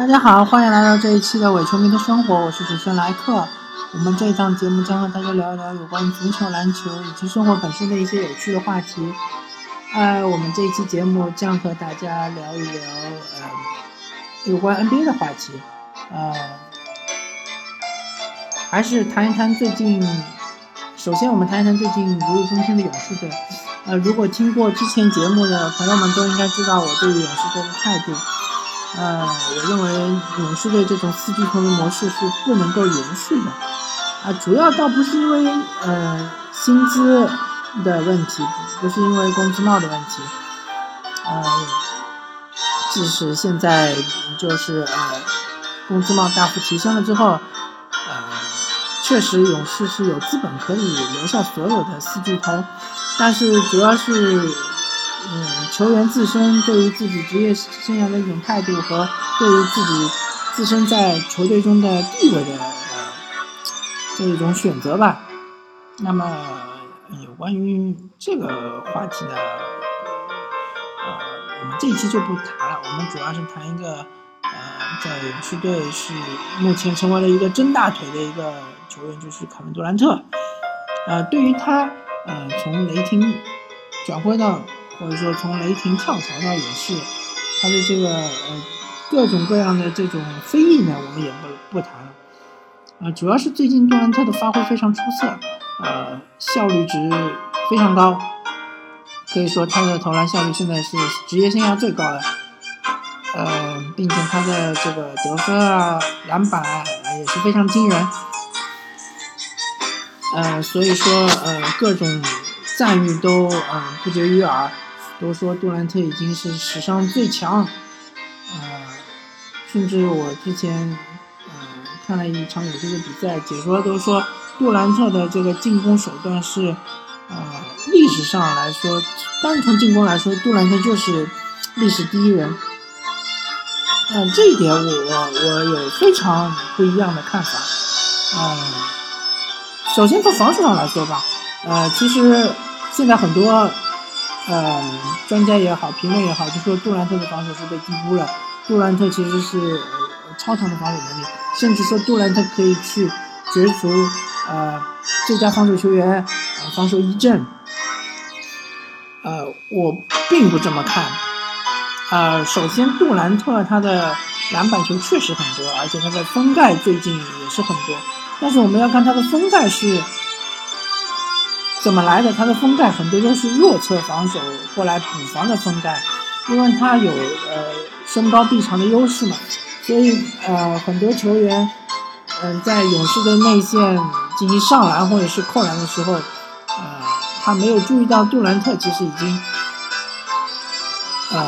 大家好，欢迎来到这一期的伪球迷的生活，我是主持人莱克。我们这一档节目将和大家聊一聊有关足球、篮球以及生活本身的一些有趣的话题。呃，我们这一期节目将和大家聊一聊呃有关 NBA 的话题。呃，还是谈一谈最近。首先，我们谈一谈最近如日中天的勇士队。呃，如果听过之前节目的朋友们都应该知道我对勇士队的态度。呃，我认为勇士队这种四巨头的模式是不能够延续的。啊，主要倒不是因为呃薪资的问题，不是因为工资帽的问题。呃，即使现在就是呃工资帽大幅提升了之后，呃，确实勇士是有资本可以留下所有的四巨头，但是主要是。嗯，球员自身对于自己职业生涯的一种态度和对于自己自身在球队中的地位的呃这一种选择吧。那么有关于这个话题呢，呃，我们这一期就不谈了。我们主要是谈一个呃，在勇士队是目前成为了一个真大腿的一个球员，就是凯文杜兰特。呃，对于他呃从雷霆转会到或者说从雷霆跳槽到勇士，他的这个呃各种各样的这种非议呢，我们也不不谈了。啊，主要是最近杜兰特的发挥非常出色，呃，效率值非常高，可以说他的投篮效率现在是职业生涯最高的。呃，并且他的这个得分啊、篮板啊也是非常惊人。呃，所以说呃各种赞誉都嗯不绝于耳。都说杜兰特已经是史上最强，呃，甚至我之前呃看了一场有这个比赛，解说都说杜兰特的这个进攻手段是，呃，历史上来说，单从进攻来说，杜兰特就是历史第一人。嗯，这一点我我有非常不一样的看法。嗯，首先从防守上来说吧，呃，其实现在很多。呃，专家也好，评论也好，就说杜兰特的防守是被低估了。杜兰特其实是超强的防守能力，甚至说杜兰特可以去角逐呃最佳防守球员、呃防守一阵。呃，我并不这么看。呃，首先杜兰特他的篮板球确实很多，而且他的封盖最近也是很多，但是我们要看他的封盖是。怎么来的？他的封盖很多都是弱侧防守过来补防的封盖，因为他有呃身高臂长的优势嘛，所以呃很多球员嗯在勇士的内线进行上篮或者是扣篮的时候，呃他没有注意到杜兰特其实已经呃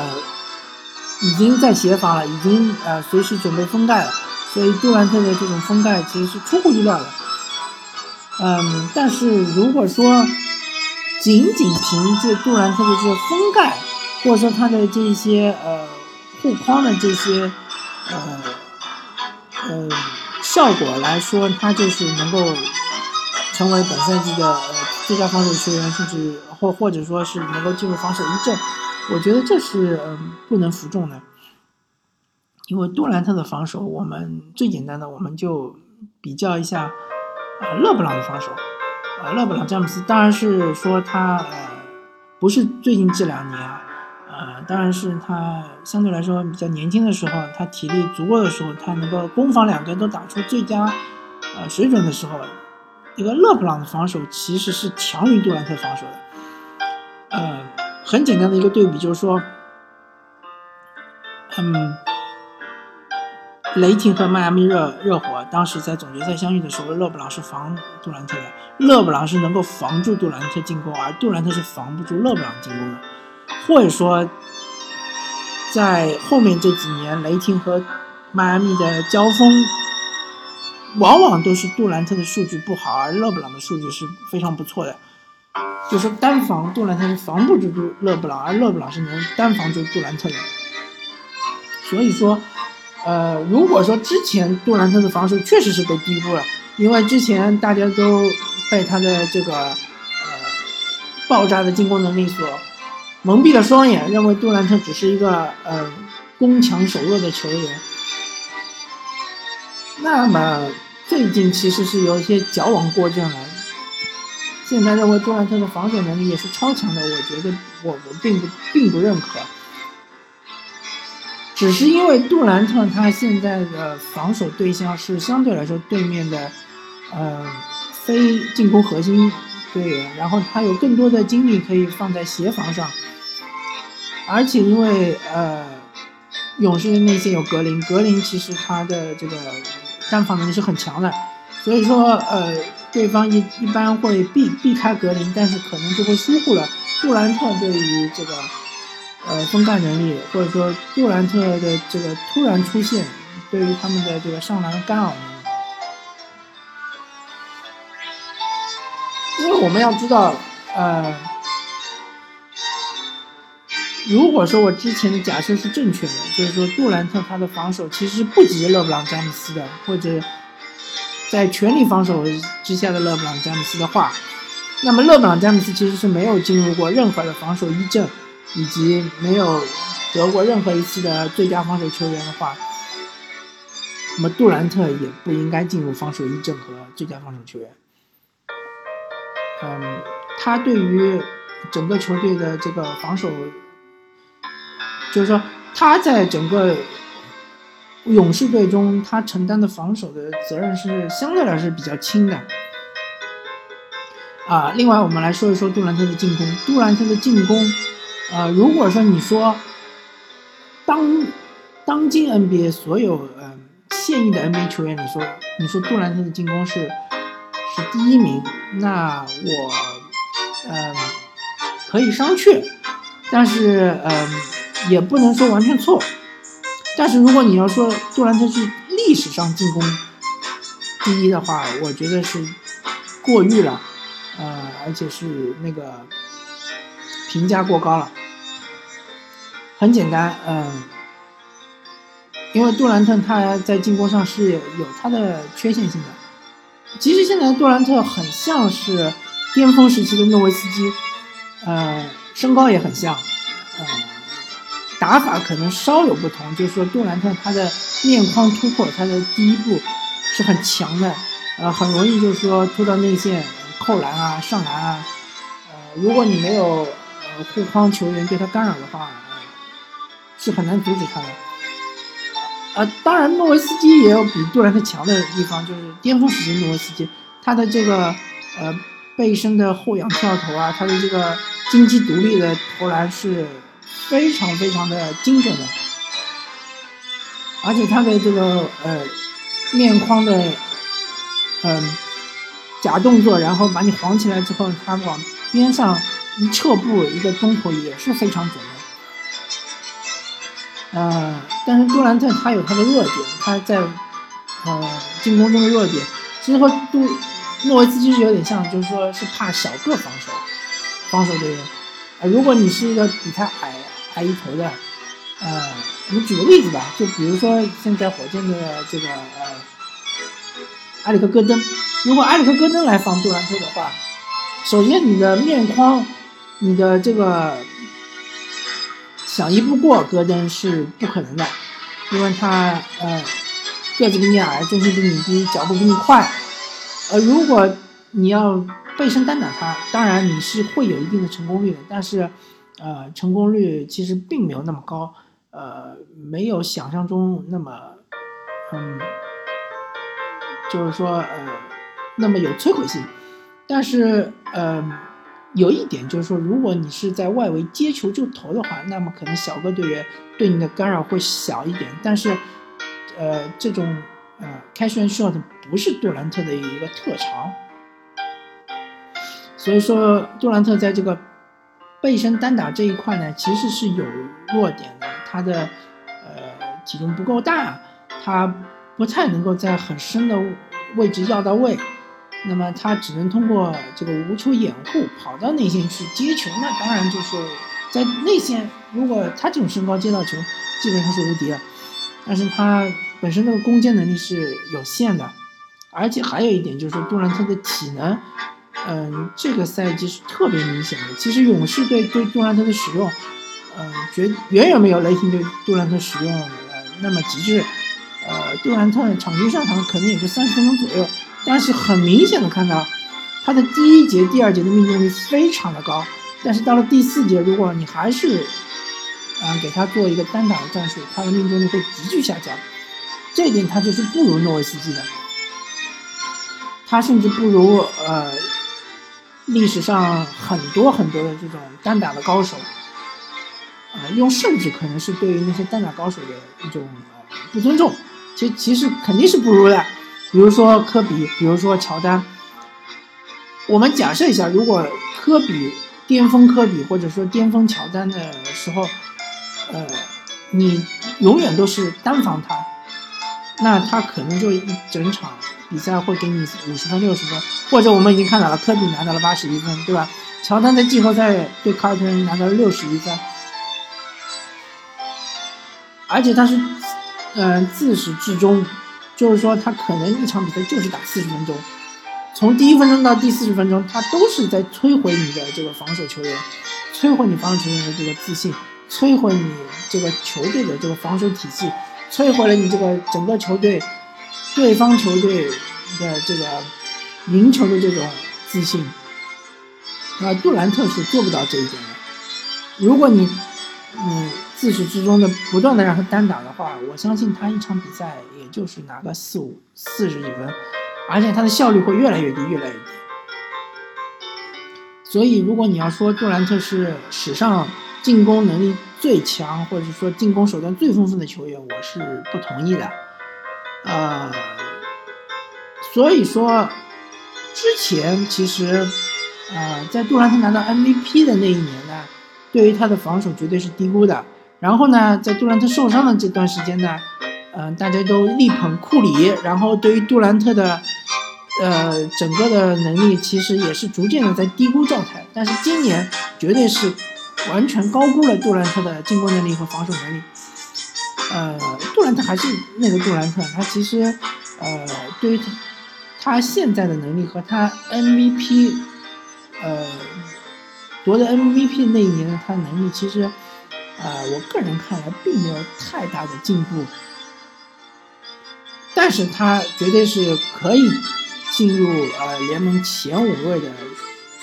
已经在协防了，已经呃随时准备封盖了，所以杜兰特的这种封盖其实是出乎意料的。嗯，但是如果说仅仅凭借杜兰特的这个封盖，或者说他的这些呃护框的这些呃呃效果来说，他就是能够成为本赛季的最佳防守球员，甚至或或者说是能够进入防守一阵，我觉得这是嗯不能服众的，因为杜兰特的防守，我们最简单的我们就比较一下。呃，勒布朗的防守，呃，勒布朗詹姆斯当然是说他呃不是最近这两年啊，呃，当然是他相对来说比较年轻的时候，他体力足够的时候，他能够攻防两端都打出最佳呃水准的时候，这个勒布朗的防守其实是强于杜兰特防守的。呃，很简单的一个对比就是说，嗯。雷霆和迈阿密热热火当时在总决赛相遇的时候，勒布朗是防杜兰特的，勒布朗是能够防住杜兰特进攻，而杜兰特是防不住勒布朗进攻的。或者说，在后面这几年，雷霆和迈阿密的交锋，往往都是杜兰特的数据不好，而勒布朗的数据是非常不错的。就是单防杜兰特是防不住勒布朗，而勒布朗是能单防住杜兰特的。所以说。呃，如果说之前杜兰特的防守确实是被低估了，因为之前大家都被他的这个呃爆炸的进攻能力所蒙蔽了双眼，认为杜兰特只是一个呃攻强守弱的球员，那么最近其实是有一些矫枉过正了。现在认为杜兰特的防守能力也是超强的，我觉得我我并不并不认可。只是因为杜兰特他现在的防守对象是相对来说对面的，呃，非进攻核心队员，然后他有更多的精力可以放在协防上，而且因为呃，勇士的内线有格林，格林其实他的这个单防能力是很强的，所以说呃。对方一一般会避避开格林，但是可能就会疏忽了杜兰特对于这个呃封盖能力，或者说杜兰特的这个突然出现对于他们的这个上篮干扰。因为我们要知道，呃，如果说我之前的假设是正确的，就是说杜兰特他的防守其实不及勒布朗詹姆斯的，或者。在全力防守之下的勒布朗詹姆斯的话，那么勒布朗詹姆斯其实是没有进入过任何的防守一阵，以及没有得过任何一次的最佳防守球员的话，那么杜兰特也不应该进入防守一阵和最佳防守球员。嗯，他对于整个球队的这个防守，就是说他在整个。勇士队中，他承担的防守的责任是相对来说比较轻的。啊，另外我们来说一说杜兰特的进攻。杜兰特的进攻，呃，如果说你说当当今 NBA 所有嗯现役的 NBA 球员，你说你说杜兰特的进攻是是第一名，那我嗯可以商榷，但是嗯也不能说完全错。但是如果你要说杜兰特是历史上进攻第一的话，我觉得是过誉了，呃，而且是那个评价过高了。很简单，嗯，因为杜兰特他在进攻上是有他的缺陷性的。其实现在杜兰特很像是巅峰时期的诺维斯基，呃，身高也很像，呃。打法可能稍有不同，就是说杜兰特他的面框突破，他的第一步是很强的，呃，很容易就是说突到内线扣篮啊、上篮啊，呃，如果你没有呃护框球员对他干扰的话，是很难阻止他的。呃，当然诺维斯基也有比杜兰特强的地方，就是巅峰时期诺维斯基他的这个呃背身的后仰跳投啊，他的这个经济独立的投篮是。非常非常的精准的，而且他的这个呃面框的嗯假动作，然后把你晃起来之后，他往边上一撤步，一个中投也是非常准的。呃，但是杜兰特他有他的弱点，他在呃进攻中的弱点，其实和杜诺维茨基是有点像，就是说是怕小个防守，防守队员。啊，如果你是一个比他矮。矮一头的，呃，我们举个例子吧，就比如说现在火箭的这个呃，埃里克戈登，如果埃里克戈登来防杜兰特的话，首先你的面框，你的这个想一步过戈登是不可能的，因为他呃个子比你矮，重心比你低，脚步比你快，呃，如果你要背身单打他，当然你是会有一定的成功率的，但是。呃，成功率其实并没有那么高，呃，没有想象中那么，嗯，就是说呃，那么有摧毁性。但是呃，有一点就是说，如果你是在外围接球就投的话，那么可能小个队员对你的干扰会小一点。但是，呃，这种呃 catch and shot 不是杜兰特的一个特长，所以说杜兰特在这个。背身单打这一块呢，其实是有弱点的。他的呃体重不够大，他不太能够在很深的位置要到位。那么他只能通过这个无球掩护跑到内线去接球。那当然就是在内线，如果他这种身高接到球，基本上是无敌了。但是他本身那个攻坚能力是有限的，而且还有一点就是杜兰特的体能。嗯，这个赛季是特别明显的。其实勇士队对杜兰特的使用，嗯，绝远远没有雷霆对杜兰特使用呃那么极致。呃，杜兰特场均上场可能也就三十分钟左右，但是很明显的看到他的第一节、第二节的命中率非常的高，但是到了第四节，如果你还是啊给他做一个单打的战术，他的命中率会急剧下降。这一点他就是不如诺维斯基的，他甚至不如呃历史上很多很多的这种单打的高手。啊，用甚至可能是对于那些单打高手的一种呃不尊重，其实其实肯定是不如的。比如说科比，比如说乔丹。我们假设一下，如果科比巅峰科比或者说巅峰乔丹的时候，呃，你永远都是单防他，那他可能就一整场比赛会给你五十分六十分，或者我们已经看到了科比拿到了八十一分，对吧？乔丹在季后赛对卡尔特人拿到了六十一分。而且他是，嗯，自始至终，就是说他可能一场比赛就是打四十分钟，从第一分钟到第四十分钟，他都是在摧毁你的这个防守球员，摧毁你防守球员的这个自信，摧毁你这个球队的这个防守体系，摧毁了你这个整个球队，对方球队的这个赢球的这种自信。啊，杜兰特是做不到这一点的。如果你，嗯。自始至终的不断的让他单打的话，我相信他一场比赛也就是拿个四五四十几分，而且他的效率会越来越低，越来越低。所以，如果你要说杜兰特是史上进攻能力最强，或者是说进攻手段最丰富的球员，我是不同意的。呃，所以说之前其实，呃，在杜兰特拿到 MVP 的那一年呢，对于他的防守绝对是低估的。然后呢，在杜兰特受伤的这段时间呢，嗯，大家都力捧库里，然后对于杜兰特的，呃，整个的能力其实也是逐渐的在低估状态。但是今年绝对是完全高估了杜兰特的进攻能力和防守能力。呃，杜兰特还是那个杜兰特，他其实，呃，对于他他现在的能力和他 MVP，呃，夺得 MVP 那一年的他能力其实。呃，我个人看来并没有太大的进步，但是他绝对是可以进入呃联盟前五位的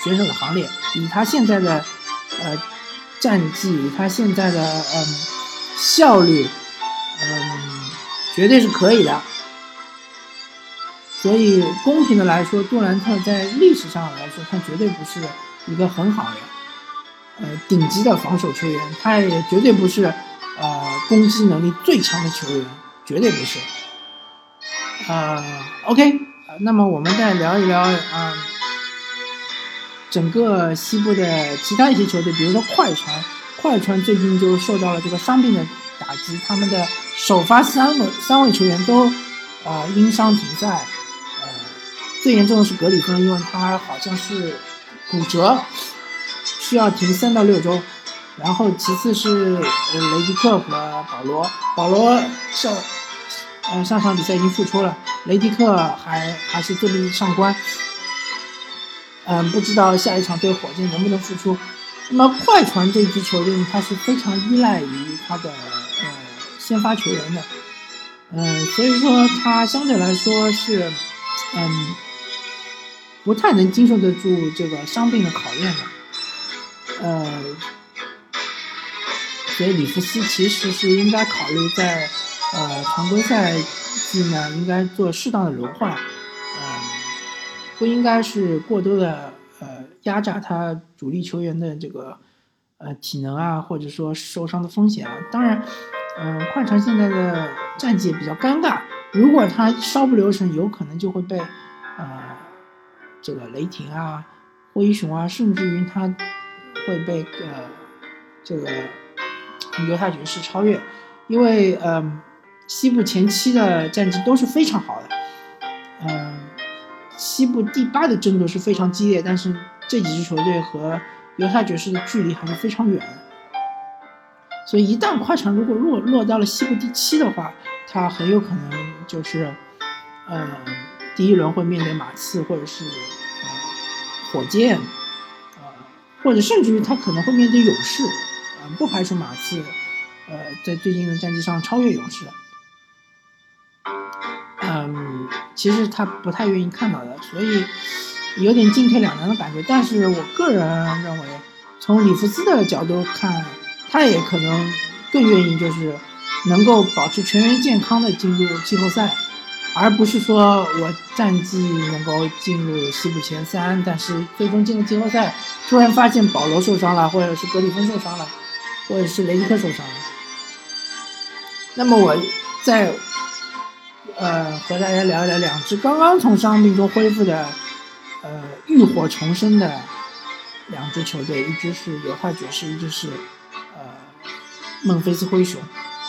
选手的行列。以他现在的呃战绩，以他现在的嗯效率，嗯，绝对是可以的。所以公平的来说，杜兰特在历史上来说，他绝对不是一个很好的。呃，顶级的防守球员，他也绝对不是，呃，攻击能力最强的球员，绝对不是。呃，OK，那么我们再聊一聊，嗯，整个西部的其他一些球队，比如说快船，快船最近就受到了这个伤病的打击，他们的首发三位三位球员都，呃，因伤停赛，呃，最严重的是格里芬，因为他好像是骨折。需要停三到六周，然后其次是呃雷迪克和保罗，保罗上，呃上场比赛已经复出了，雷迪克还还是坐立上观，嗯不知道下一场对火箭能不能复出。那么快船这支球队，它是非常依赖于他的呃先发球员的，嗯所以说他相对来说是嗯不太能经受得住这个伤病的考验的。呃，所以里弗斯其实是应该考虑在呃常规赛季呢，应该做适当的轮换，嗯，不应该是过多的呃压榨他主力球员的这个呃体能啊，或者说受伤的风险啊。当然，嗯，快船现在的战绩比较尴尬，如果他稍不留神，有可能就会被呃这个雷霆啊、灰熊啊，甚至于他。会被呃这个犹他爵士超越，因为嗯西部前期的战绩都是非常好的，嗯西部第八的争夺是非常激烈，但是这几支球队和犹他爵士的距离还是非常远，所以一旦快船如果落落到了西部第七的话，他很有可能就是呃第一轮会面对马刺或者是呃火箭。或者甚至于他可能会面对勇士，啊，不排除马刺，呃，在最近的战绩上超越勇士。嗯，其实他不太愿意看到的，所以有点进退两难的感觉。但是我个人认为，从里弗斯的角度看，他也可能更愿意就是能够保持全员健康的进入季后赛，而不是说我战绩能够进入西部前三，但是最终进了季后赛，突然发现保罗受伤了，或者是格里芬受伤了，或者是雷迪克受伤了。那么我在。呃，和大家聊一聊两支刚刚从伤病中恢复的，呃，浴火重生的两支球队，一支是犹他爵士，一支是呃孟菲斯灰熊。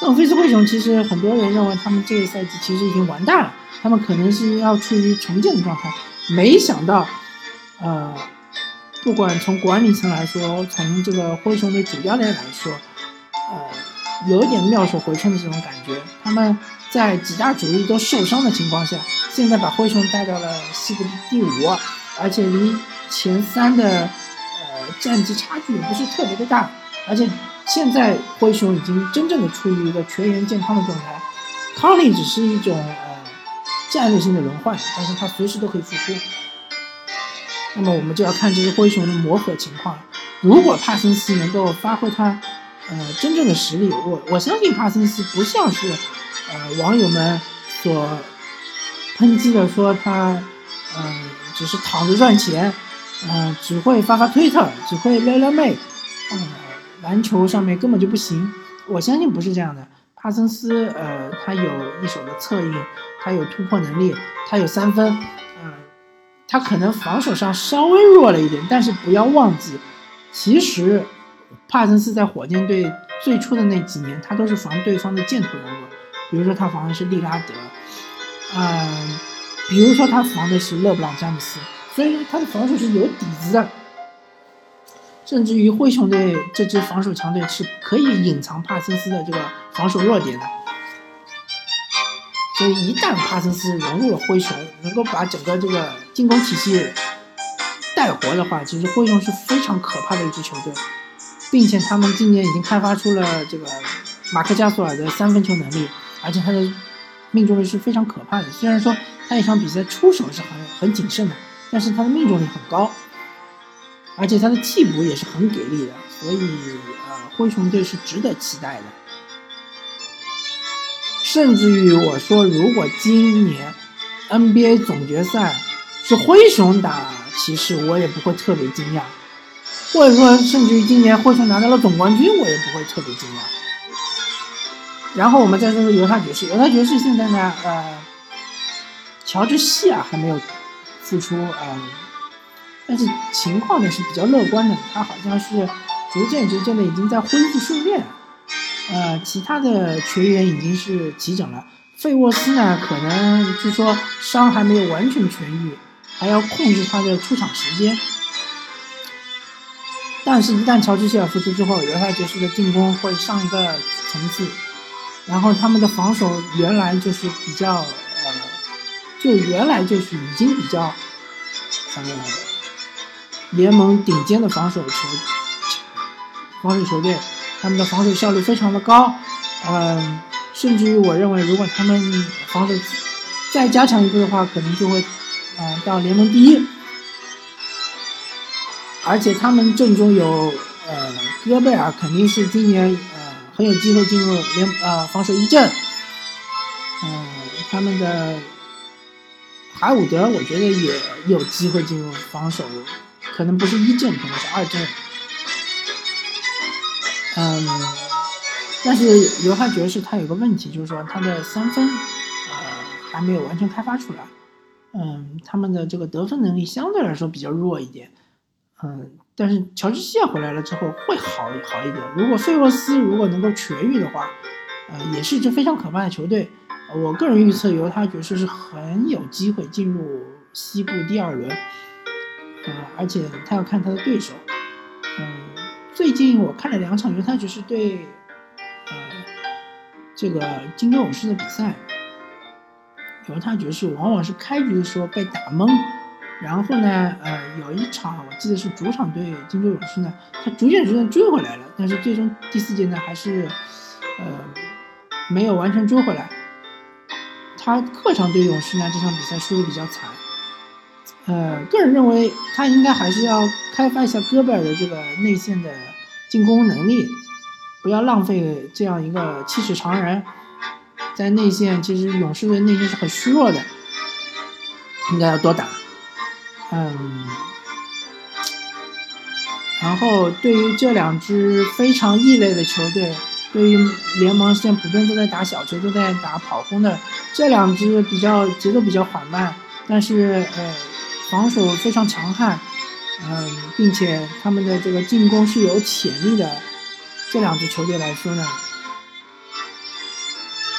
孟菲斯灰熊其实很多人认为他们这个赛季其实已经完蛋了，他们可能是要处于重建的状态。没想到，呃，不管从管理层来说，从这个灰熊的主教练来说，呃，有点妙手回春的这种感觉，他们。在几大主力都受伤的情况下，现在把灰熊带到了西部第五，而且离前三的呃战绩差距也不是特别的大，而且现在灰熊已经真正的处于一个全员健康的状态，康利只是一种呃战略性的轮换，但是他随时都可以复出。那么我们就要看这支灰熊的磨合情况，如果帕森斯能够发挥他呃真正的实力，我我相信帕森斯不像是。呃，网友们所抨击的说他，嗯，只是躺着赚钱，嗯，只会发发推特，只会撩撩妹，嗯，篮球上面根本就不行。我相信不是这样的。帕森斯，呃，他有一手的策应，他有突破能力，他有三分，嗯，他可能防守上稍微弱了一点，但是不要忘记，其实帕森斯在火箭队最初的那几年，他都是防对方的箭头人物。比如说他防的是利拉德，嗯，比如说他防的是勒布朗詹姆斯，所以说他的防守是有底子的，甚至于灰熊队这支防守强队是可以隐藏帕森斯的这个防守弱点的。所以一旦帕森斯融入了灰熊，能够把整个这个进攻体系带活的话，其实灰熊是非常可怕的一支球队，并且他们今年已经开发出了这个马克加索尔的三分球能力。而且他的命中率是非常可怕的。虽然说他一场比赛出手是很很谨慎的，但是他的命中率很高，而且他的替补也是很给力的。所以，呃，灰熊队是值得期待的。甚至于我说，如果今年 NBA 总决赛是灰熊打骑士，我也不会特别惊讶；或者说，甚至于今年灰熊拿到了总冠军，我也不会特别惊讶。然后我们再说说犹他爵士，犹他爵士现在呢，呃，乔治希尔还没有复出，嗯，但是情况呢是比较乐观的，他好像是逐渐逐渐的已经在恢复训练，呃，其他的球员已经是齐整了，费沃斯呢可能据说伤还没有完全痊愈，还要控制他的出场时间，但是，一旦乔治希尔复出之后，犹他爵士的进攻会上一个层次。然后他们的防守原来就是比较，呃，就原来就是已经比较，呃，联盟顶尖的防守球，防守球队，他们的防守效率非常的高，嗯，甚至于我认为如果他们防守再加强一步的话，可能就会，呃，到联盟第一，而且他们阵中有，呃，戈贝尔肯定是今年呃。很有机会进入联呃防守一阵，嗯，他们的海伍德我觉得也有机会进入防守，可能不是一阵，可能是二阵，嗯，但是犹他爵士他有个问题，就是说他的三分呃还没有完全开发出来，嗯，他们的这个得分能力相对来说比较弱一点，嗯。但是乔治希尔回来了之后会好好一点。如果费沃斯如果能够痊愈的话，呃，也是一支非常可怕的球队。我个人预测犹他爵士是很有机会进入西部第二轮。呃，而且他要看他的对手。嗯，最近我看了两场犹他爵士对呃这个金州勇士的比赛，犹他爵士往往是开局的时候被打懵。然后呢，呃，有一场我记得是主场对金州勇士呢，他逐渐逐渐追回来了，但是最终第四节呢还是，呃，没有完全追回来。他客场对勇士呢这场比赛输的比较惨。呃，个人认为他应该还是要开发一下戈贝尔的这个内线的进攻能力，不要浪费这样一个气势长人。在内线，其实勇士队内线是很虚弱的，应该要多打。嗯，然后对于这两支非常异类的球队，对于联盟现在普遍都在打小球、都在打跑轰的这两支比较节奏比较缓慢，但是呃防守非常强悍，嗯，并且他们的这个进攻是有潜力的这两支球队来说呢。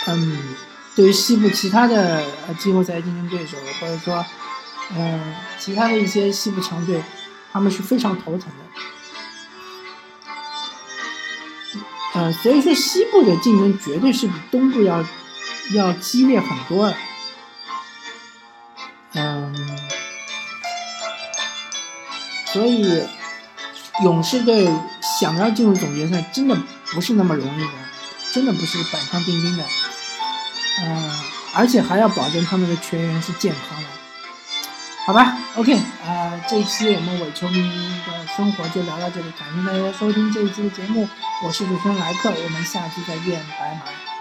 嗯，对于西部其他的季后赛竞争对手，或者说，嗯，其他的一些西部强队，他们是非常头疼的。呃，所以说西部的竞争绝对是比东部要要激烈很多。的，所以勇士队想要进入总决赛，真的不是那么容易的，真的不是板上钉钉的。嗯，而且还要保证他们的全员是健康的，好吧？OK，呃，这一期我们伪球迷的生活就聊到这里，感谢大家收听这一期的节目，我是主持人莱克，我们下期再见，拜拜。